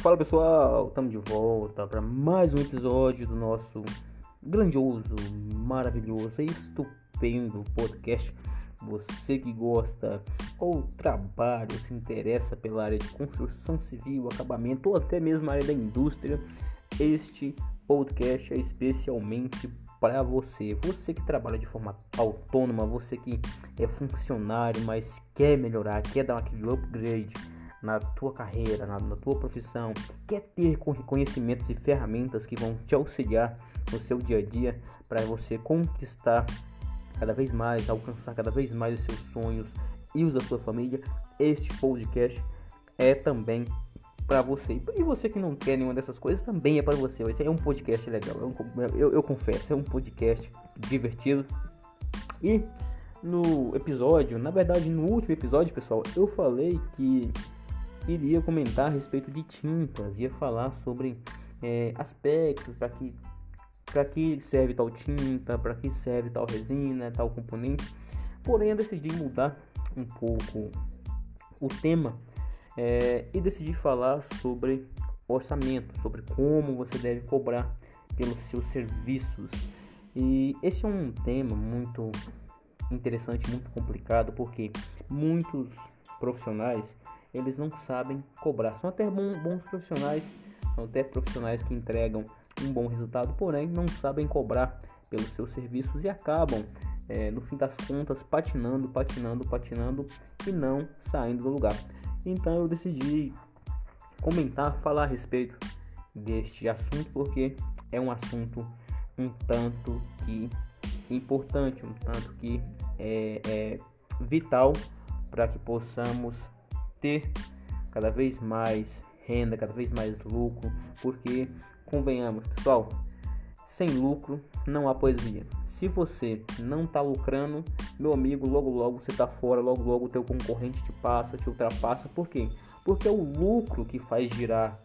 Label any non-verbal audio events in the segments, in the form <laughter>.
Fala pessoal, estamos de volta para mais um episódio do nosso grandioso, maravilhoso, estupendo podcast. Você que gosta ou trabalha, se interessa pela área de construção civil, acabamento ou até mesmo a área da indústria, este podcast é especialmente para você. Você que trabalha de forma autônoma, você que é funcionário, mas quer melhorar, quer dar aquele upgrade na tua carreira, na, na tua profissão, quer ter conhecimentos e ferramentas que vão te auxiliar no seu dia a dia para você conquistar cada vez mais, alcançar cada vez mais os seus sonhos e os da sua família, este podcast é também para você. E você que não quer nenhuma dessas coisas, também é para você. Esse é um podcast legal, é um, eu, eu confesso, é um podcast divertido. E no episódio, na verdade, no último episódio, pessoal, eu falei que iria comentar a respeito de tintas, ia falar sobre é, aspectos para que para que serve tal tinta, para que serve tal resina, tal componente. Porém, eu decidi mudar um pouco o tema é, e decidi falar sobre orçamento, sobre como você deve cobrar pelos seus serviços. E esse é um tema muito interessante, muito complicado, porque muitos profissionais eles não sabem cobrar. São até bons profissionais, são até profissionais que entregam um bom resultado, porém não sabem cobrar pelos seus serviços e acabam, é, no fim das contas, patinando, patinando, patinando e não saindo do lugar. Então eu decidi comentar, falar a respeito deste assunto porque é um assunto um tanto que importante, um tanto que é, é vital para que possamos ter cada vez mais renda, cada vez mais lucro, porque convenhamos, pessoal, sem lucro não há poesia. Se você não está lucrando, meu amigo, logo logo você está fora, logo logo o teu concorrente te passa, te ultrapassa. Por quê? Porque é o lucro que faz girar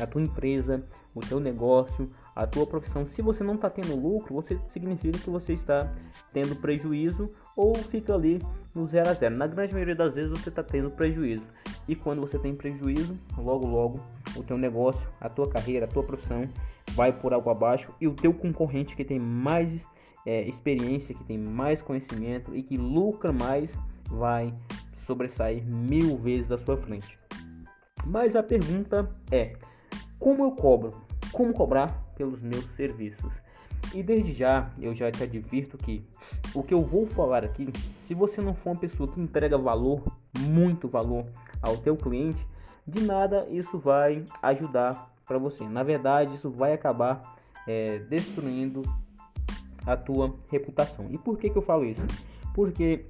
a tua empresa, o teu negócio, a tua profissão. Se você não está tendo lucro, você significa que você está tendo prejuízo ou fica ali no zero a zero. Na grande maioria das vezes você está tendo prejuízo. E quando você tem prejuízo, logo logo o teu negócio, a tua carreira, a tua profissão vai por água abaixo e o teu concorrente que tem mais é, experiência, que tem mais conhecimento e que lucra mais vai sobressair mil vezes à sua frente. Mas a pergunta é: como eu cobro? Como cobrar pelos meus serviços? E desde já eu já te advirto que o que eu vou falar aqui, se você não for uma pessoa que entrega valor, muito valor ao teu cliente, de nada isso vai ajudar para você. Na verdade, isso vai acabar é, destruindo a tua reputação. E por que, que eu falo isso? Porque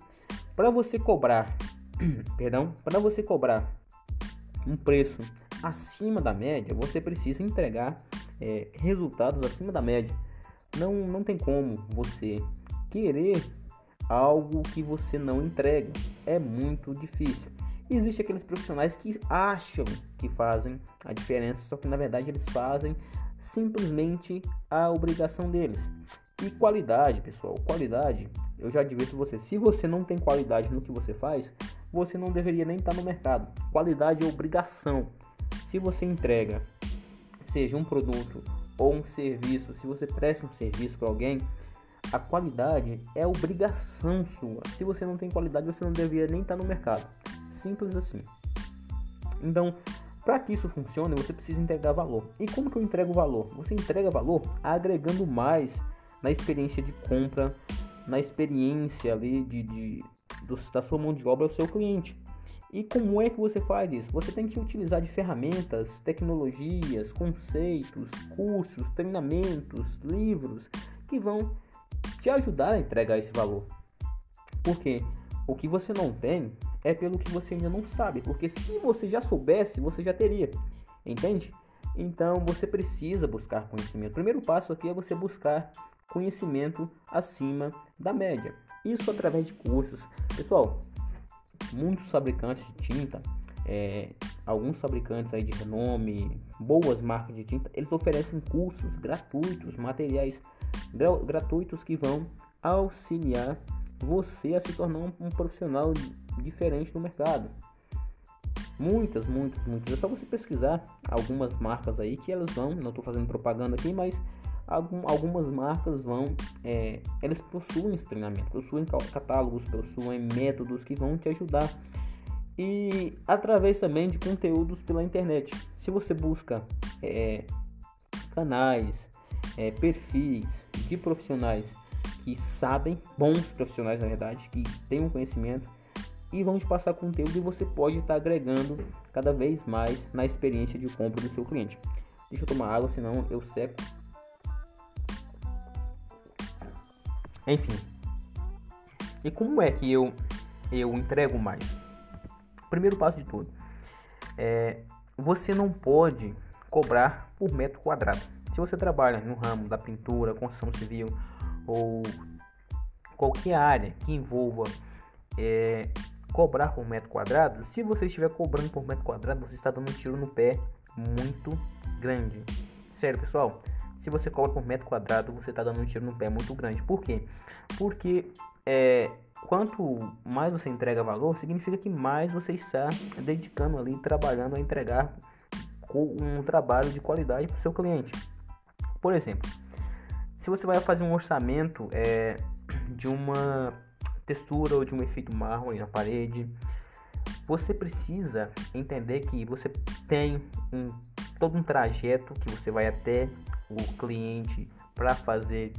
para você cobrar, <clears throat> perdão, para você cobrar um preço acima da média, você precisa entregar é, resultados acima da média. Não, não tem como você querer algo que você não entrega. É muito difícil. Existem aqueles profissionais que acham que fazem a diferença, só que na verdade eles fazem simplesmente a obrigação deles. E qualidade, pessoal, qualidade, eu já advirto você, se você não tem qualidade no que você faz, você não deveria nem estar no mercado. Qualidade é obrigação. Se você entrega, seja um produto ou um serviço, se você presta um serviço para alguém, a qualidade é obrigação sua. Se você não tem qualidade, você não deveria nem estar no mercado. Simples assim. Então, para que isso funcione, você precisa entregar valor. E como que eu entrego valor? Você entrega valor agregando mais na experiência de compra, na experiência ali de, de do, da sua mão de obra ao seu cliente. E como é que você faz isso? Você tem que utilizar de ferramentas, tecnologias, conceitos, cursos, treinamentos, livros que vão te ajudar a entregar esse valor. Porque o que você não tem é pelo que você ainda não sabe. Porque se você já soubesse, você já teria. Entende? Então você precisa buscar conhecimento. O primeiro passo aqui é você buscar conhecimento acima da média. Isso através de cursos. Pessoal, muitos fabricantes de tinta, é, alguns fabricantes aí de renome, boas marcas de tinta, eles oferecem cursos gratuitos, materiais gratuitos que vão auxiliar você a se tornar um, um profissional diferente no mercado. Muitas, muitas, muitas. É só você pesquisar algumas marcas aí que elas vão, não estou fazendo propaganda aqui, mas algum, algumas marcas vão, é, elas possuem esse treinamento, possuem catálogos, possuem métodos que vão te ajudar. E através também de conteúdos pela internet. Se você busca é, canais, é, perfis de profissionais que sabem, bons profissionais na verdade, que têm um conhecimento e vão te passar conteúdo e você pode estar agregando cada vez mais na experiência de compra do seu cliente. Deixa eu tomar água, senão eu seco. Enfim. E como é que eu eu entrego mais? Primeiro passo de tudo, é, você não pode cobrar por metro quadrado. Se você trabalha no ramo da pintura, construção civil ou qualquer área que envolva é, cobrar por metro quadrado, se você estiver cobrando por metro quadrado, você está dando um tiro no pé muito grande. Sério, pessoal, se você cobra por metro quadrado, você está dando um tiro no pé muito grande. Por quê? Porque é, quanto mais você entrega valor, significa que mais você está dedicando ali, trabalhando a entregar um trabalho de qualidade para o seu cliente. Por exemplo, se você vai fazer um orçamento é, de uma textura ou de um efeito mármore na parede. Você precisa entender que você tem um, todo um trajeto que você vai até o cliente para fazer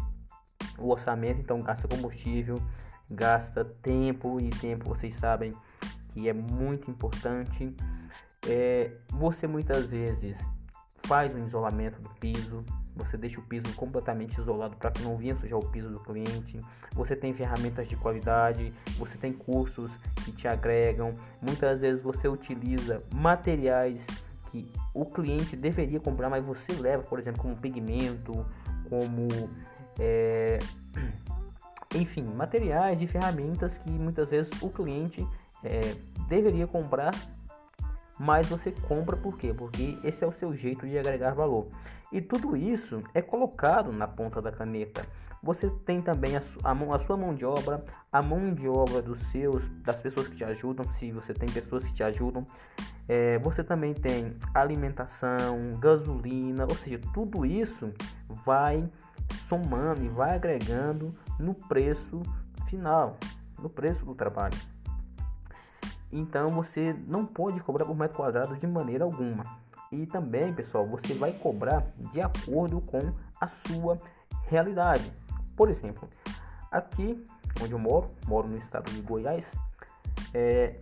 o orçamento, então gasta combustível, gasta tempo e tempo vocês sabem que é muito importante. É, você muitas vezes faz um isolamento do piso, você deixa o piso completamente isolado para que não venha sujar o piso do cliente. Você tem ferramentas de qualidade, você tem cursos que te agregam. Muitas vezes você utiliza materiais que o cliente deveria comprar, mas você leva, por exemplo, como pigmento, como é, <clears throat> enfim, materiais e ferramentas que muitas vezes o cliente é, deveria comprar, mas você compra por quê? Porque esse é o seu jeito de agregar valor. E tudo isso é colocado na ponta da caneta. Você tem também a, a, mão, a sua mão de obra, a mão de obra dos seus, das pessoas que te ajudam, se você tem pessoas que te ajudam. É, você também tem alimentação, gasolina, ou seja, tudo isso vai somando e vai agregando no preço final, no preço do trabalho. Então você não pode cobrar por metro quadrado de maneira alguma. E também, pessoal, você vai cobrar de acordo com a sua realidade. Por exemplo, aqui onde eu moro, moro no estado de Goiás, é,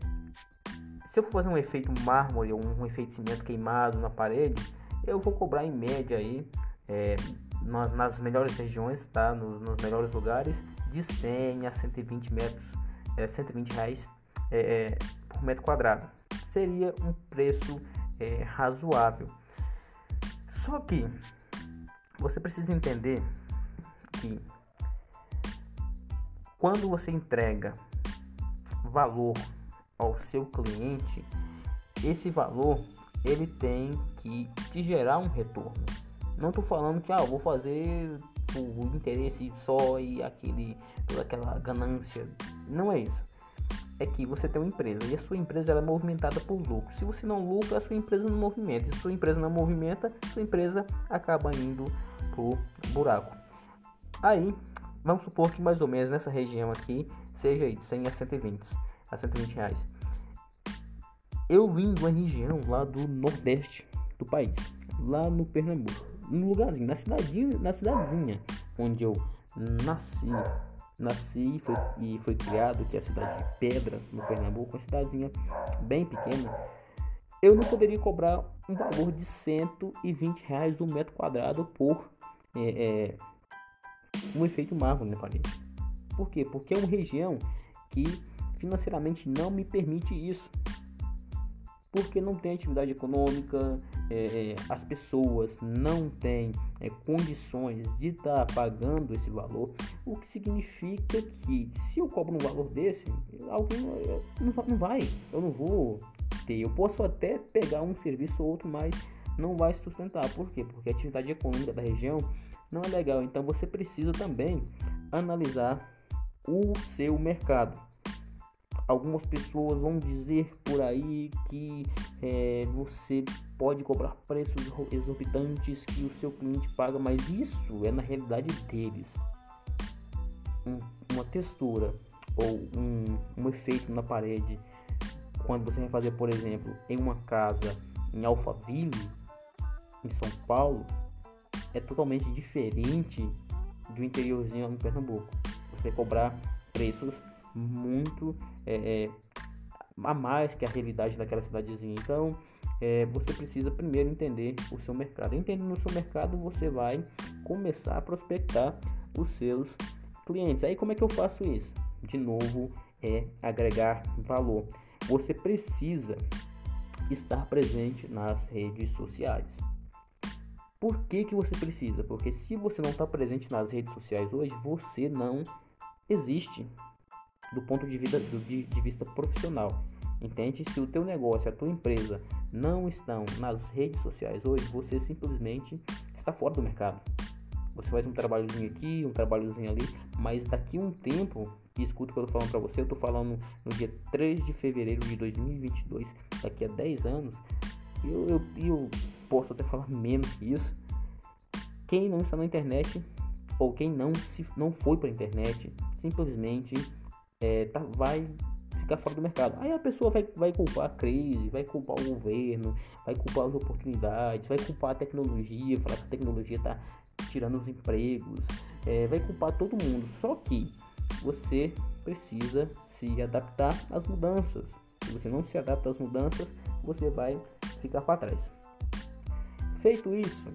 se eu for fazer um efeito mármore ou um efeito cimento queimado na parede, eu vou cobrar em média aí é, nas, nas, melhores regiões, tá? Nos, nos, melhores lugares, de 100 a 120 metros, é, 120 reais é, é, por metro quadrado. Seria um preço é, razoável. Só que você precisa entender que quando você entrega valor ao seu cliente, esse valor ele tem que te gerar um retorno. Não estou falando que ah, vou fazer o interesse só e aquele aquela ganância. Não é isso é que você tem uma empresa e a sua empresa ela é movimentada por lucro. Se você não lucra, a sua empresa não movimenta. Se a sua empresa não movimenta, sua empresa acaba indo pro buraco. Aí, vamos supor que mais ou menos nessa região aqui seja aí de 100 a 120, a 120 reais. Eu vim de uma região lá do nordeste do país, lá no Pernambuco, no lugarzinho, na cidadinha, na cidadezinha onde eu nasci, nasci e foi, e foi criado, que é a cidade de Pedra, no Pernambuco, uma cidadezinha bem pequena, eu não poderia cobrar um valor de 120 reais um metro quadrado por é, é, um efeito mármore na parede. Por quê? Porque é uma região que financeiramente não me permite isso porque não tem atividade econômica, é, é, as pessoas não têm é, condições de estar tá pagando esse valor, o que significa que se eu cobro um valor desse, alguém não, não vai, eu não vou ter. Eu posso até pegar um serviço ou outro, mas não vai sustentar. Por quê? Porque a atividade econômica da região não é legal. Então você precisa também analisar o seu mercado. Algumas pessoas vão dizer por aí que é, você pode cobrar preços exorbitantes que o seu cliente paga, mas isso é na realidade deles. Um, uma textura ou um, um efeito na parede, quando você vai fazer, por exemplo, em uma casa em Alphaville, em São Paulo, é totalmente diferente do interiorzinho em Pernambuco. Você cobrar preços muito é, é, a mais que a realidade daquela cidadezinha. Então, é, você precisa primeiro entender o seu mercado. Entendendo o seu mercado, você vai começar a prospectar os seus clientes. Aí, como é que eu faço isso? De novo, é agregar valor. Você precisa estar presente nas redes sociais. Por que, que você precisa? Porque se você não está presente nas redes sociais hoje, você não existe do ponto de vista, de, de vista profissional. Entende? Se o teu negócio, a tua empresa não estão nas redes sociais hoje, você simplesmente está fora do mercado. Você faz um trabalhozinho aqui, um trabalhozinho ali, mas daqui a um tempo, e escuta o que eu tô falando para você, eu tô falando no dia 3 de fevereiro de 2022, daqui a 10 anos, eu, eu, eu posso até falar menos que isso. Quem não está na internet ou quem não se não foi para a internet simplesmente é, tá, vai ficar fora do mercado. Aí a pessoa vai, vai culpar a crise, vai culpar o governo, vai culpar as oportunidades, vai culpar a tecnologia, falar que a tecnologia está tirando os empregos, é, vai culpar todo mundo. Só que você precisa se adaptar às mudanças. Se você não se adapta às mudanças, você vai ficar para trás. Feito isso,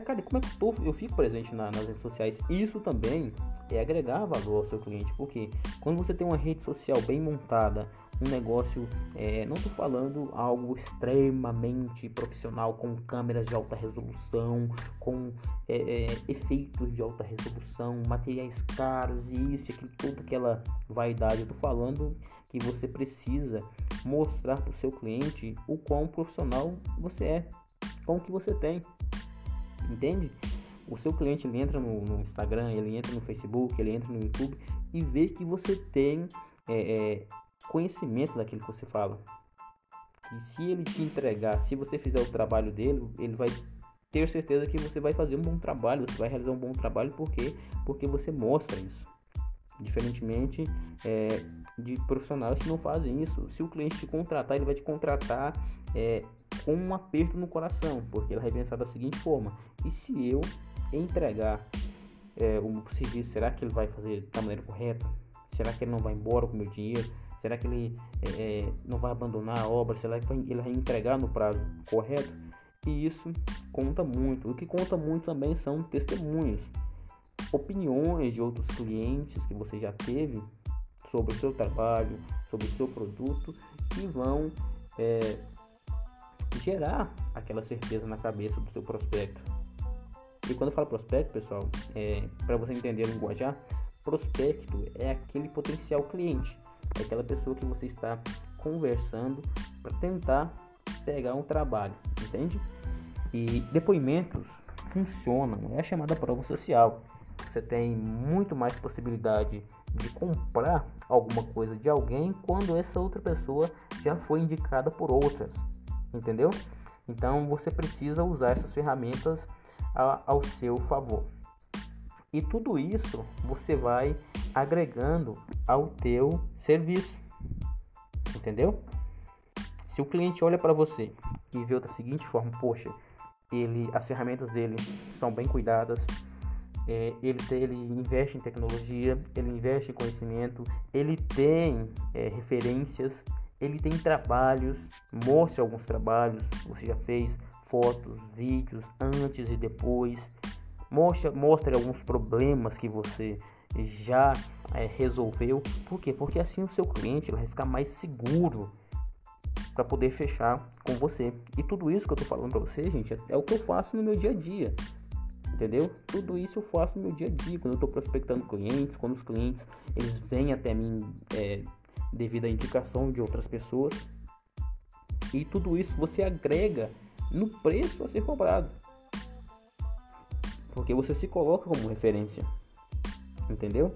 cara, como é que eu, tô, eu fico presente na, nas redes sociais? Isso também é agregar valor ao seu cliente, porque quando você tem uma rede social bem montada, um negócio, é, não estou falando algo extremamente profissional com câmeras de alta resolução, com é, é, efeitos de alta resolução, materiais caros e isso, aquilo, toda aquela vaidade. Eu estou falando que você precisa mostrar para o seu cliente o quão profissional você é, com o que você tem, entende? O seu cliente ele entra no, no, Instagram, ele entra no Facebook, ele entra no YouTube e vê que você tem é, é, conhecimento daquilo que você fala. E se ele te entregar, se você fizer o trabalho dele, ele vai ter certeza que você vai fazer um bom trabalho, você vai realizar um bom trabalho, porque porque você mostra isso. Diferentemente é, de profissionais que não fazem isso. Se o cliente te contratar, ele vai te contratar é, com um aperto no coração, porque ele vai pensar da seguinte forma: e se eu entregar é, o serviço, será que ele vai fazer da maneira correta? Será que ele não vai embora com o meu dinheiro? Será que ele é, é, não vai abandonar a obra? Será que ele vai entregar no prazo correto? E isso conta muito. O que conta muito também são testemunhos, opiniões de outros clientes que você já teve sobre o seu trabalho, sobre o seu produto, que vão é, gerar aquela certeza na cabeça do seu prospecto. E quando eu falo prospecto, pessoal, é, para você entender a linguajar, prospecto é aquele potencial cliente, é aquela pessoa que você está conversando para tentar pegar um trabalho, entende? E depoimentos funcionam, é a chamada prova social. Você tem muito mais possibilidade de comprar alguma coisa de alguém quando essa outra pessoa já foi indicada por outras, entendeu? Então você precisa usar essas ferramentas ao seu favor. E tudo isso você vai agregando ao teu serviço. Entendeu? Se o cliente olha para você e vê da seguinte forma, poxa, ele, as ferramentas dele são bem cuidadas, é, ele, ele investe em tecnologia, ele investe em conhecimento, ele tem é, referências, ele tem trabalhos, mostre alguns trabalhos você já fez, fotos, vídeos antes e depois. Mostre alguns problemas que você já é, resolveu. Por quê? Porque assim o seu cliente vai ficar mais seguro para poder fechar com você. E tudo isso que eu tô falando para você, gente, é, é o que eu faço no meu dia a dia. Entendeu? Tudo isso eu faço no meu dia a dia, quando eu estou prospectando clientes, quando os clientes eles vêm até mim é, devido à indicação de outras pessoas. E tudo isso você agrega no preço a ser cobrado. Porque você se coloca como referência. Entendeu?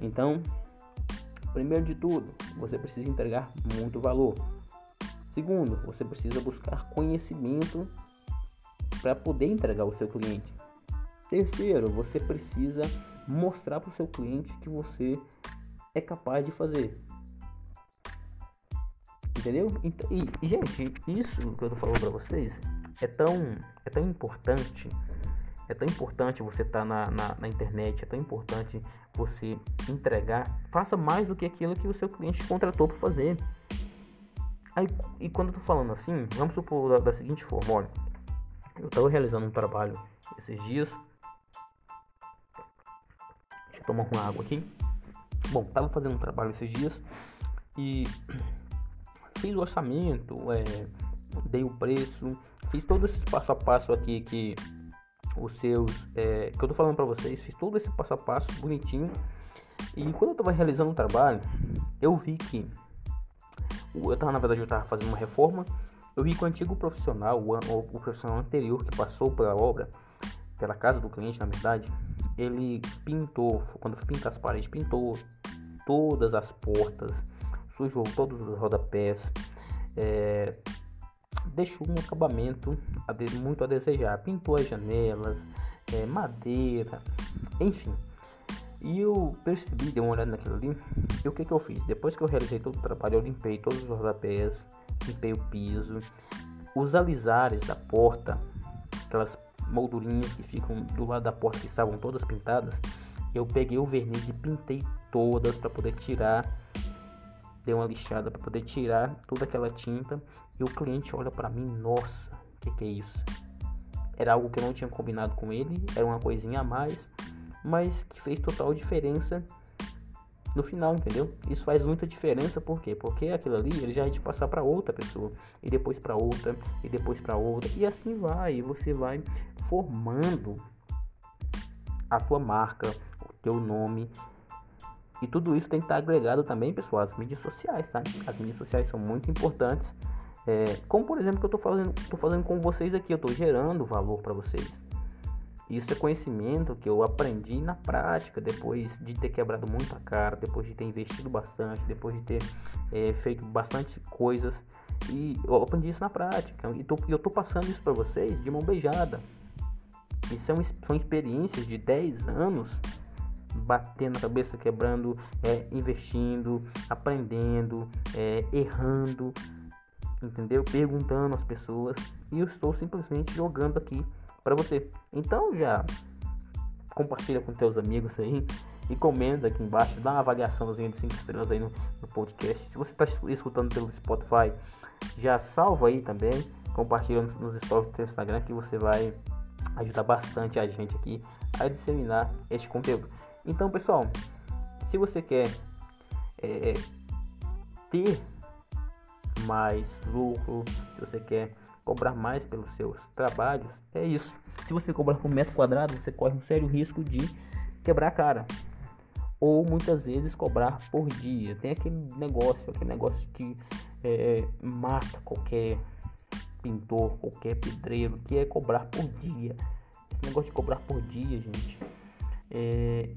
Então, Primeiro de tudo, você precisa entregar muito valor. Segundo, você precisa buscar conhecimento para poder entregar ao seu cliente. Terceiro, você precisa mostrar para o seu cliente que você é capaz de fazer. Entendeu? Então, e, gente, isso que eu tô falando para vocês é tão, é tão importante. É tão importante você estar tá na, na, na, internet, é tão importante você entregar. Faça mais do que aquilo que o seu cliente contratou para fazer. Aí, e quando eu tô falando assim, vamos supor da, da seguinte forma: olha, eu estava realizando um trabalho esses dias. Deixa eu tomar uma água aqui. Bom, estava fazendo um trabalho esses dias e fiz o orçamento, é, dei o preço, fiz todo esse passo a passo aqui que os seus, é, que eu tô falando para vocês, fiz todo esse passo a passo bonitinho. E quando eu estava realizando o trabalho, eu vi que eu tava, na verdade, eu estava fazendo uma reforma. Eu vi que o antigo profissional, o, o profissional anterior que passou pela obra, pela casa do cliente, na verdade, ele pintou, quando foi pintar as paredes, pintou todas as portas, sujou todos os rodapés, é, deixou um acabamento muito a desejar, pintou as janelas, é, madeira, enfim. E eu percebi, dei uma olhada naquilo ali, e o que que eu fiz? Depois que eu realizei todo o trabalho, eu limpei todos os rodapés, limpei o piso, os alisares da porta, aquelas moldurinhas que ficam do lado da porta que estavam todas pintadas, eu peguei o verniz e pintei todas para poder tirar dei uma lixada para poder tirar toda aquela tinta e o cliente olha para mim, nossa, que que é isso? Era algo que eu não tinha combinado com ele, era uma coisinha a mais, mas que fez total diferença no final, entendeu? Isso faz muita diferença, por quê? Porque aquilo ali ele já vai te passar para outra pessoa, e depois para outra, e depois para outra, e assim vai, e você vai formando a tua marca, o teu nome, e tudo isso tem que estar agregado também, pessoal, às mídias sociais, tá? As mídias sociais são muito importantes. É, como por exemplo que eu estou fazendo, tô fazendo com vocês aqui, eu estou gerando valor para vocês. Isso é conhecimento que eu aprendi na prática, depois de ter quebrado muito a cara, depois de ter investido bastante, depois de ter é, feito bastante coisas. E eu aprendi isso na prática. E tô, eu estou passando isso para vocês de mão beijada. E são, são experiências de 10 anos batendo na cabeça, quebrando, é, investindo, aprendendo, é, errando, entendeu? Perguntando às pessoas e eu estou simplesmente jogando aqui para você. Então já compartilha com teus amigos aí e comenta aqui embaixo, dá uma avaliaçãozinha de 5 estrelas aí no, no podcast. Se você está escutando pelo Spotify, já salva aí também, compartilha nos, nos stories do seu Instagram que você vai ajudar bastante a gente aqui a disseminar este conteúdo. Então, pessoal, se você quer é, ter mais lucro, se você quer cobrar mais pelos seus trabalhos, é isso. Se você cobrar por metro quadrado, você corre um sério risco de quebrar a cara. Ou muitas vezes cobrar por dia. Tem aquele negócio, aquele negócio que é, mata qualquer pintor, qualquer pedreiro, que é cobrar por dia. Esse negócio de cobrar por dia, gente, é,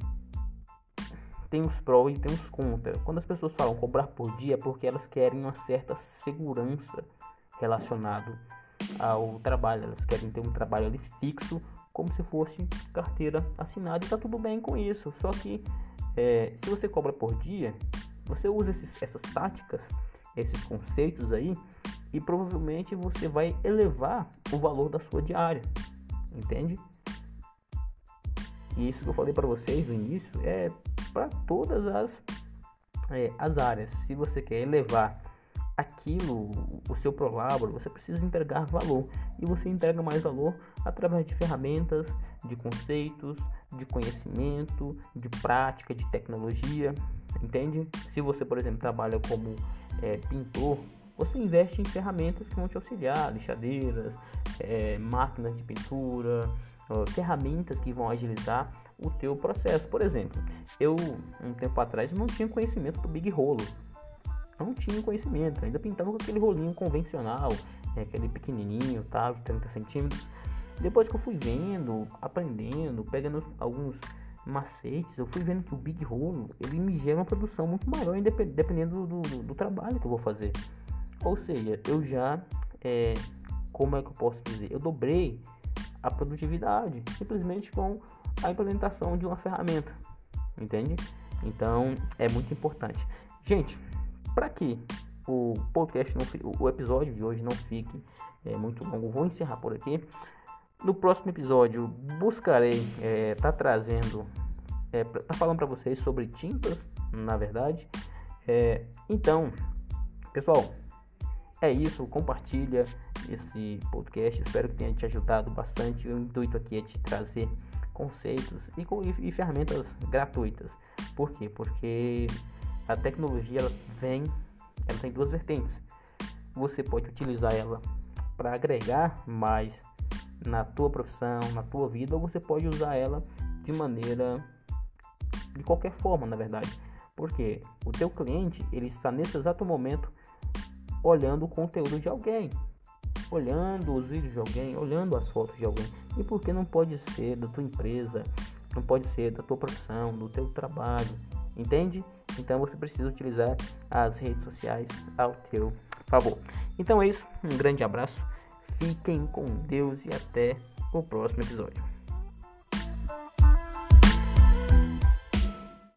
tem os prós e tem os contras. Quando as pessoas falam cobrar por dia é porque elas querem uma certa segurança relacionado ao trabalho. Elas querem ter um trabalho ali fixo, como se fosse carteira assinada e tá tudo bem com isso. Só que é, se você cobra por dia, você usa esses, essas táticas, esses conceitos aí e provavelmente você vai elevar o valor da sua diária, entende? E isso que eu falei para vocês no início é para todas as, é, as áreas. Se você quer elevar aquilo, o seu prolabro, você precisa entregar valor. E você entrega mais valor através de ferramentas, de conceitos, de conhecimento, de prática, de tecnologia. Entende? Se você, por exemplo, trabalha como é, pintor, você investe em ferramentas que vão te auxiliar, lixadeiras, é, máquinas de pintura, ferramentas que vão agilizar o teu processo. Por exemplo, eu um tempo atrás não tinha conhecimento do Big Rolo. Não tinha conhecimento, ainda pintava com aquele rolinho convencional, né, aquele pequenininho, tá, de 30 centímetros. Depois que eu fui vendo, aprendendo, pegando alguns macetes, eu fui vendo que o Big Hole, ele me gera uma produção muito maior, dependendo do, do, do trabalho que eu vou fazer. Ou seja, eu já, é, como é que eu posso dizer? Eu dobrei a produtividade simplesmente com a implementação de uma ferramenta, entende? Então é muito importante. Gente, para que o podcast, não, o episódio de hoje não fique é, muito longo, vou encerrar por aqui. No próximo episódio buscarei é, tá trazendo, é, tá falando para vocês sobre tintas, na verdade. É, então, pessoal, é isso. Compartilha esse podcast. Espero que tenha te ajudado bastante. O intuito aqui é te trazer conceitos e, e, ferramentas gratuitas. Por quê? Porque a tecnologia ela vem, ela tem duas vertentes. Você pode utilizar ela para agregar mais na tua profissão, na tua vida, ou você pode usar ela de maneira de qualquer forma, na verdade. Porque o teu cliente, ele está nesse exato momento olhando o conteúdo de alguém, olhando os vídeos de alguém, olhando as fotos de alguém. E por que não pode ser da tua empresa, não pode ser da tua profissão, do teu trabalho, entende? Então você precisa utilizar as redes sociais ao teu favor. Então é isso, um grande abraço Fiquem com Deus e até o próximo episódio.